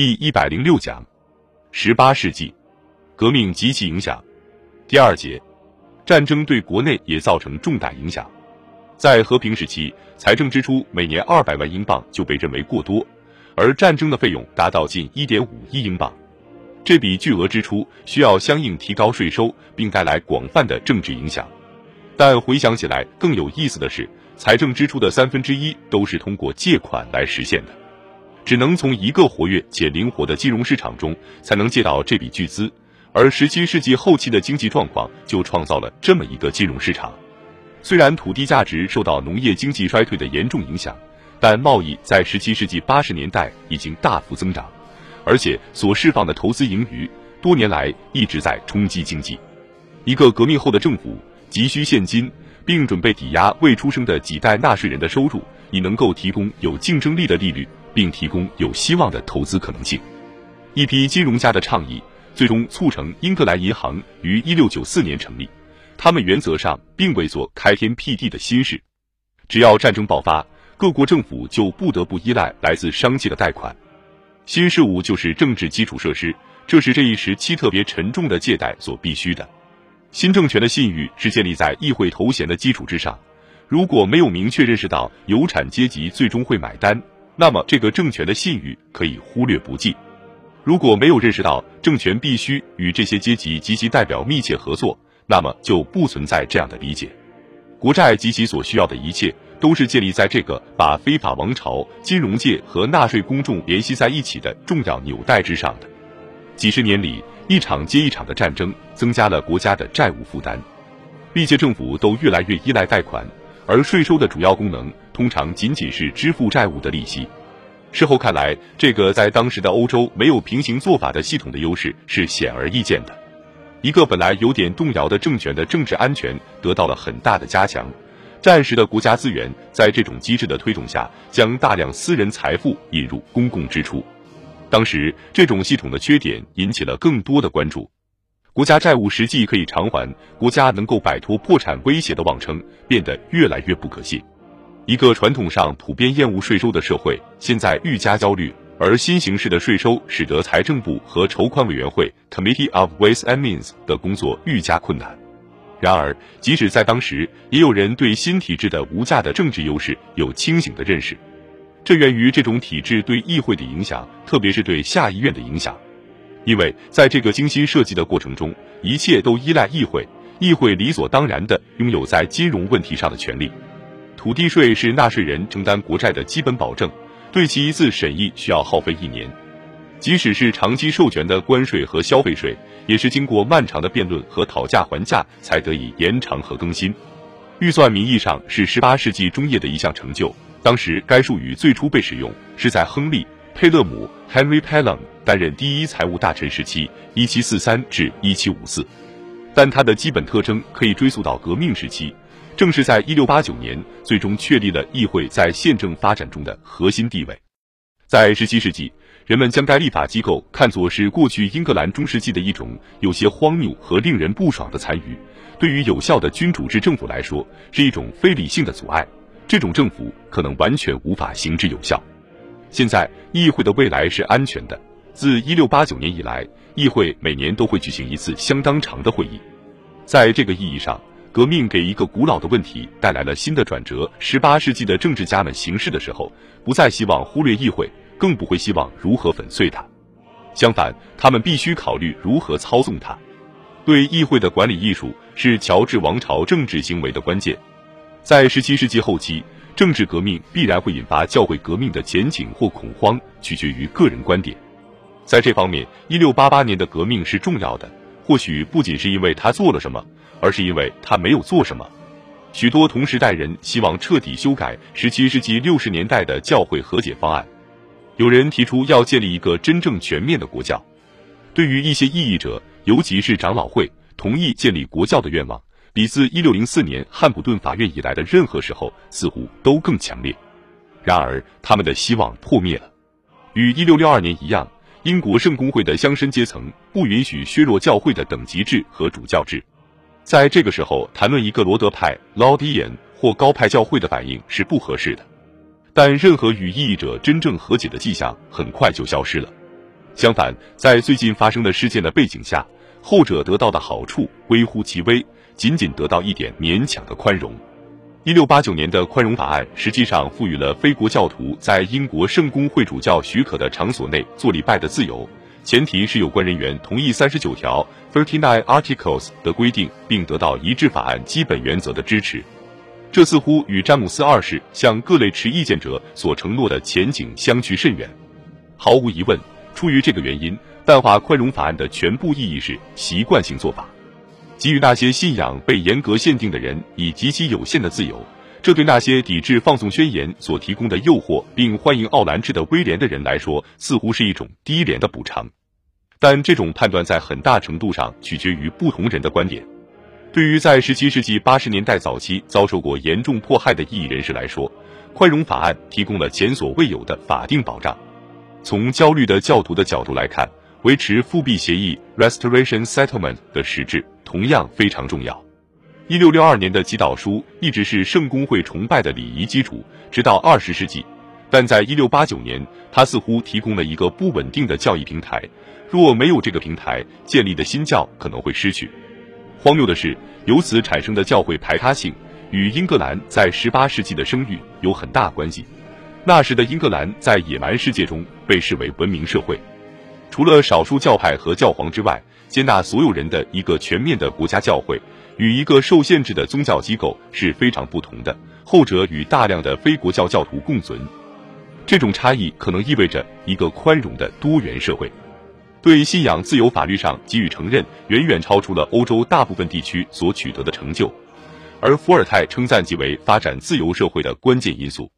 第一百零六讲，十八世纪革命及其影响。第二节，战争对国内也造成重大影响。在和平时期，财政支出每年二百万英镑就被认为过多，而战争的费用达到近一点五亿英镑。这笔巨额支出需要相应提高税收，并带来广泛的政治影响。但回想起来，更有意思的是，财政支出的三分之一都是通过借款来实现的，只能从一个活跃且灵活的金融市场中才能借到这笔巨资。而十七世纪后期的经济状况就创造了这么一个金融市场。虽然土地价值受到农业经济衰退的严重影响，但贸易在十七世纪八十年代已经大幅增长，而且所释放的投资盈余多年来一直在冲击经济。一个革命后的政府急需现金，并准备抵押未出生的几代纳税人的收入，以能够提供有竞争力的利率，并提供有希望的投资可能性。一批金融家的倡议。最终促成英格兰银行于一六九四年成立。他们原则上并未做开天辟地的新事，只要战争爆发，各国政府就不得不依赖来自商界的贷款。新事物就是政治基础设施，这是这一时期特别沉重的借贷所必须的。新政权的信誉是建立在议会头衔的基础之上，如果没有明确认识到有产阶级最终会买单，那么这个政权的信誉可以忽略不计。如果没有认识到政权必须与这些阶级及其代表密切合作，那么就不存在这样的理解。国债及其所需要的一切，都是建立在这个把非法王朝、金融界和纳税公众联系在一起的重要纽带之上的。几十年里，一场接一场的战争增加了国家的债务负担，历届政府都越来越依赖贷款，而税收的主要功能通常仅仅是支付债务的利息。事后看来，这个在当时的欧洲没有平行做法的系统的优势是显而易见的。一个本来有点动摇的政权的政治安全得到了很大的加强。战时的国家资源在这种机制的推动下，将大量私人财富引入公共支出。当时这种系统的缺点引起了更多的关注。国家债务实际可以偿还，国家能够摆脱破产威胁的妄称变得越来越不可信。一个传统上普遍厌恶税收的社会，现在愈加焦虑，而新形式的税收使得财政部和筹款委员会 （Committee of Ways and Means） 的工作愈加困难。然而，即使在当时，也有人对新体制的无价的政治优势有清醒的认识。这源于这种体制对议会的影响，特别是对下议院的影响。因为在这个精心设计的过程中，一切都依赖议会，议会理所当然地拥有在金融问题上的权利。土地税是纳税人承担国债的基本保证，对其一次审议需要耗费一年。即使是长期授权的关税和消费税，也是经过漫长的辩论和讨价还价才得以延长和更新。预算名义上是十八世纪中叶的一项成就，当时该术语最初被使用是在亨利·佩勒姆 （Henry Pelham） 担任第一财务大臣时期（一七四三至一七五四），但他的基本特征可以追溯到革命时期。正是在一六八九年，最终确立了议会在宪政发展中的核心地位。在十七世纪，人们将该立法机构看作是过去英格兰中世纪的一种有些荒谬和令人不爽的残余，对于有效的君主制政府来说，是一种非理性的阻碍。这种政府可能完全无法行之有效。现在，议会的未来是安全的。自一六八九年以来，议会每年都会举行一次相当长的会议。在这个意义上。革命给一个古老的问题带来了新的转折。十八世纪的政治家们行事的时候，不再希望忽略议会，更不会希望如何粉碎它。相反，他们必须考虑如何操纵它。对议会的管理艺术是乔治王朝政治行为的关键。在十七世纪后期，政治革命必然会引发教会革命的前景或恐慌，取决于个人观点。在这方面，一六八八年的革命是重要的，或许不仅是因为他做了什么。而是因为他没有做什么。许多同时代人希望彻底修改十七世纪六十年代的教会和解方案。有人提出要建立一个真正全面的国教。对于一些异议者，尤其是长老会，同意建立国教的愿望，比自一六零四年汉普顿法院以来的任何时候似乎都更强烈。然而，他们的希望破灭了。与一六六二年一样，英国圣公会的乡绅阶层不允许削弱教会的等级制和主教制。在这个时候谈论一个罗德派 （Laudian） 或高派教会的反应是不合适的，但任何与异议者真正和解的迹象很快就消失了。相反，在最近发生的事件的背景下，后者得到的好处微乎其微，仅仅得到一点勉强的宽容。一六八九年的宽容法案实际上赋予了非国教徒在英国圣公会主教许可的场所内做礼拜的自由，前提是有关人员同意三十九条 （Thirty Nine Articles） 的规定，并得到一致法案基本原则的支持。这似乎与詹姆斯二世向各类持意见者所承诺的前景相去甚远。毫无疑问，出于这个原因，淡化宽容法案的全部意义是习惯性做法。给予那些信仰被严格限定的人以极其有限的自由，这对那些抵制放纵宣言所提供的诱惑，并欢迎奥兰治的威廉的人来说，似乎是一种低廉的补偿。但这种判断在很大程度上取决于不同人的观点。对于在十七世纪八十年代早期遭受过严重迫害的异议人士来说，宽容法案提供了前所未有的法定保障。从焦虑的教徒的角度来看，维持复辟协议 （Restoration Settlement） 的实质。同样非常重要。一六六二年的祈祷书一直是圣公会崇拜的礼仪基础，直到二十世纪。但在一六八九年，它似乎提供了一个不稳定的教义平台。若没有这个平台，建立的新教可能会失去。荒谬的是，由此产生的教会排他性与英格兰在十八世纪的声誉有很大关系。那时的英格兰在野蛮世界中被视为文明社会，除了少数教派和教皇之外。接纳所有人的一个全面的国家教会，与一个受限制的宗教机构是非常不同的。后者与大量的非国教教徒共存，这种差异可能意味着一个宽容的多元社会。对信仰自由法律上给予承认，远远超出了欧洲大部分地区所取得的成就。而伏尔泰称赞其为发展自由社会的关键因素。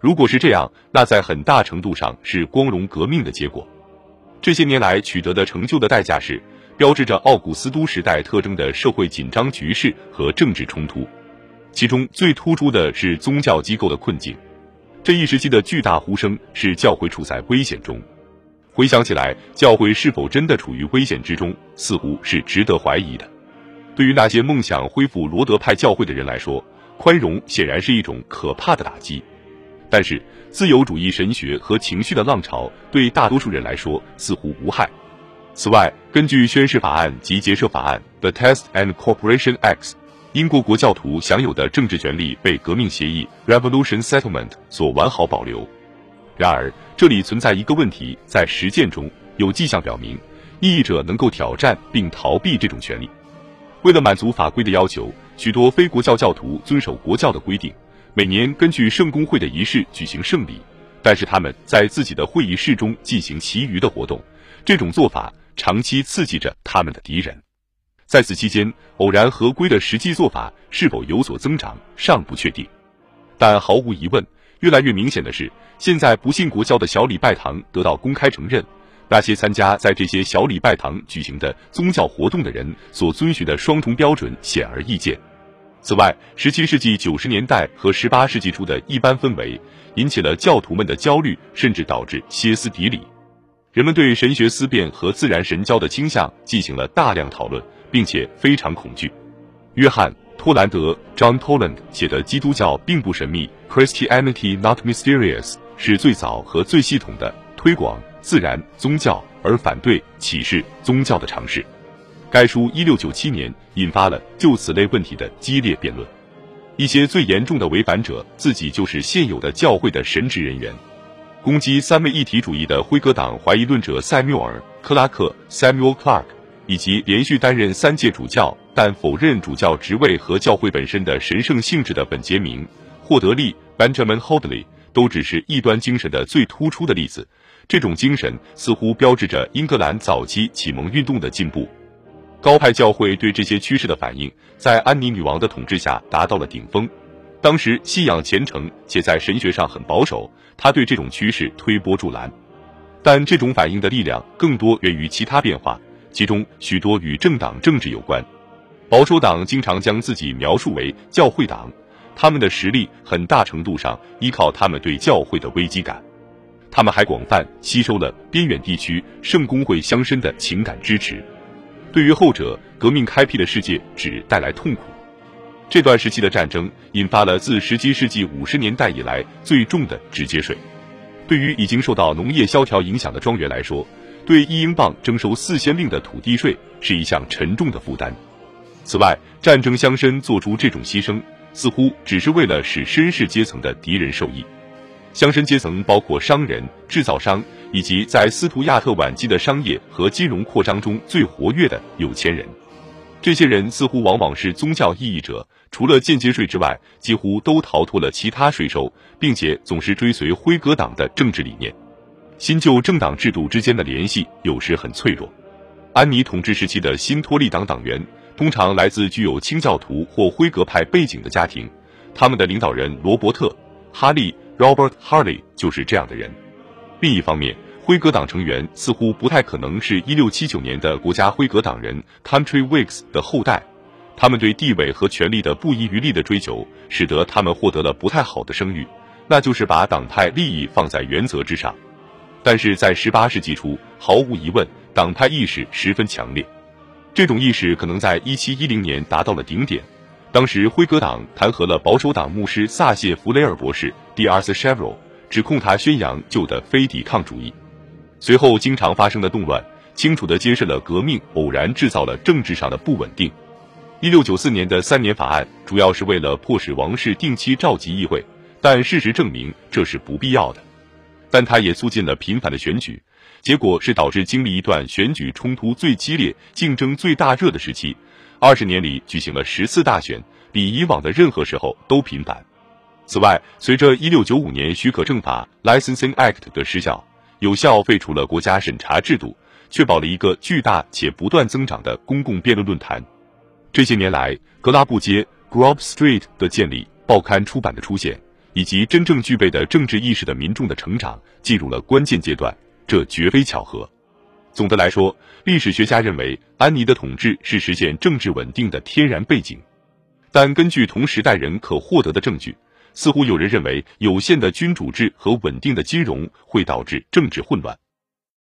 如果是这样，那在很大程度上是光荣革命的结果。这些年来取得的成就的代价是。标志着奥古斯都时代特征的社会紧张局势和政治冲突，其中最突出的是宗教机构的困境。这一时期的巨大呼声是教会处在危险中。回想起来，教会是否真的处于危险之中，似乎是值得怀疑的。对于那些梦想恢复罗德派教会的人来说，宽容显然是一种可怕的打击。但是，自由主义神学和情绪的浪潮对大多数人来说似乎无害。此外，根据宣誓法案及结社法案 （The Test and Corporation Acts），英国国教徒享有的政治权利被革命协议 （Revolution Settlement） 所完好保留。然而，这里存在一个问题：在实践中，有迹象表明，异议者能够挑战并逃避这种权利。为了满足法规的要求，许多非国教教徒遵守国教的规定，每年根据圣公会的仪式举行圣礼，但是他们在自己的会议室中进行其余的活动。这种做法。长期刺激着他们的敌人，在此期间，偶然合规的实际做法是否有所增长尚不确定。但毫无疑问，越来越明显的是，现在不信国教的小礼拜堂得到公开承认，那些参加在这些小礼拜堂举行的宗教活动的人所遵循的双重标准显而易见。此外，17世纪90年代和18世纪初的一般氛围引起了教徒们的焦虑，甚至导致歇斯底里。人们对神学思辨和自然神教的倾向进行了大量讨论，并且非常恐惧。约翰·托兰德 （John Toland） 写的《基督教并不神秘》（Christianity Not Mysterious） 是最早和最系统的推广自然宗教而反对启示宗教的尝试。该书1697年引发了就此类问题的激烈辩论。一些最严重的违反者自己就是现有的教会的神职人员。攻击三位一体主义的辉格党怀疑论者塞缪尔·克拉克 （Samuel Clark） 以及连续担任三届主教但否认主教职位和教会本身的神圣性质的本杰明·霍德利 （Benjamin Hoadley） 都只是异端精神的最突出的例子。这种精神似乎标志着英格兰早期启蒙运动的进步。高派教会对这些趋势的反应，在安妮女王的统治下达到了顶峰。当时信仰虔诚且在神学上很保守，他对这种趋势推波助澜。但这种反应的力量更多源于其他变化，其中许多与政党政治有关。保守党经常将自己描述为教会党，他们的实力很大程度上依靠他们对教会的危机感。他们还广泛吸收了边远地区圣公会乡绅的情感支持。对于后者，革命开辟的世界只带来痛苦。这段时期的战争引发了自十七世纪五十年代以来最重的直接税。对于已经受到农业萧条影响的庄园来说，对一英镑征收四先令的土地税是一项沉重的负担。此外，战争乡绅做出这种牺牲，似乎只是为了使绅士阶层的敌人受益。乡绅阶层包括商人、制造商以及在斯图亚特晚期的商业和金融扩张中最活跃的有钱人。这些人似乎往往是宗教异议者，除了间接税之外，几乎都逃脱了其他税收，并且总是追随辉格党的政治理念。新旧政党制度之间的联系有时很脆弱。安妮统治时期的新托利党党员。通常来自具有清教徒或辉格派背景的家庭，他们的领导人罗伯特·哈利 （Robert Harley） 就是这样的人。另一方面，辉格党成员似乎不太可能是1679年的国家辉格党人 （Country Whigs） 的后代。他们对地位和权力的不遗余力的追求，使得他们获得了不太好的声誉，那就是把党派利益放在原则之上。但是在18世纪初，毫无疑问，党派意识十分强烈。这种意识可能在一七一零年达到了顶点，当时辉格党弹劾了保守党牧师萨谢弗雷尔博士 d 二 r c h e v r o 指控他宣扬旧的非抵抗主义。随后经常发生的动乱，清楚地揭示了革命偶然制造了政治上的不稳定。一六九四年的三年法案主要是为了迫使王室定期召集议会，但事实证明这是不必要的。但它也促进了频繁的选举。结果是导致经历一段选举冲突最激烈、竞争最大热的时期，二十年里举行了十次大选，比以往的任何时候都频繁。此外，随着一六九五年许可证法 （Licensing Act） 的失效，有效废除了国家审查制度，确保了一个巨大且不断增长的公共辩论论坛。这些年来，格拉布街 （Grove Street） 的建立、报刊出版的出现，以及真正具备的政治意识的民众的成长，进入了关键阶段。这绝非巧合。总的来说，历史学家认为安妮的统治是实现政治稳定的天然背景。但根据同时代人可获得的证据，似乎有人认为有限的君主制和稳定的金融会导致政治混乱。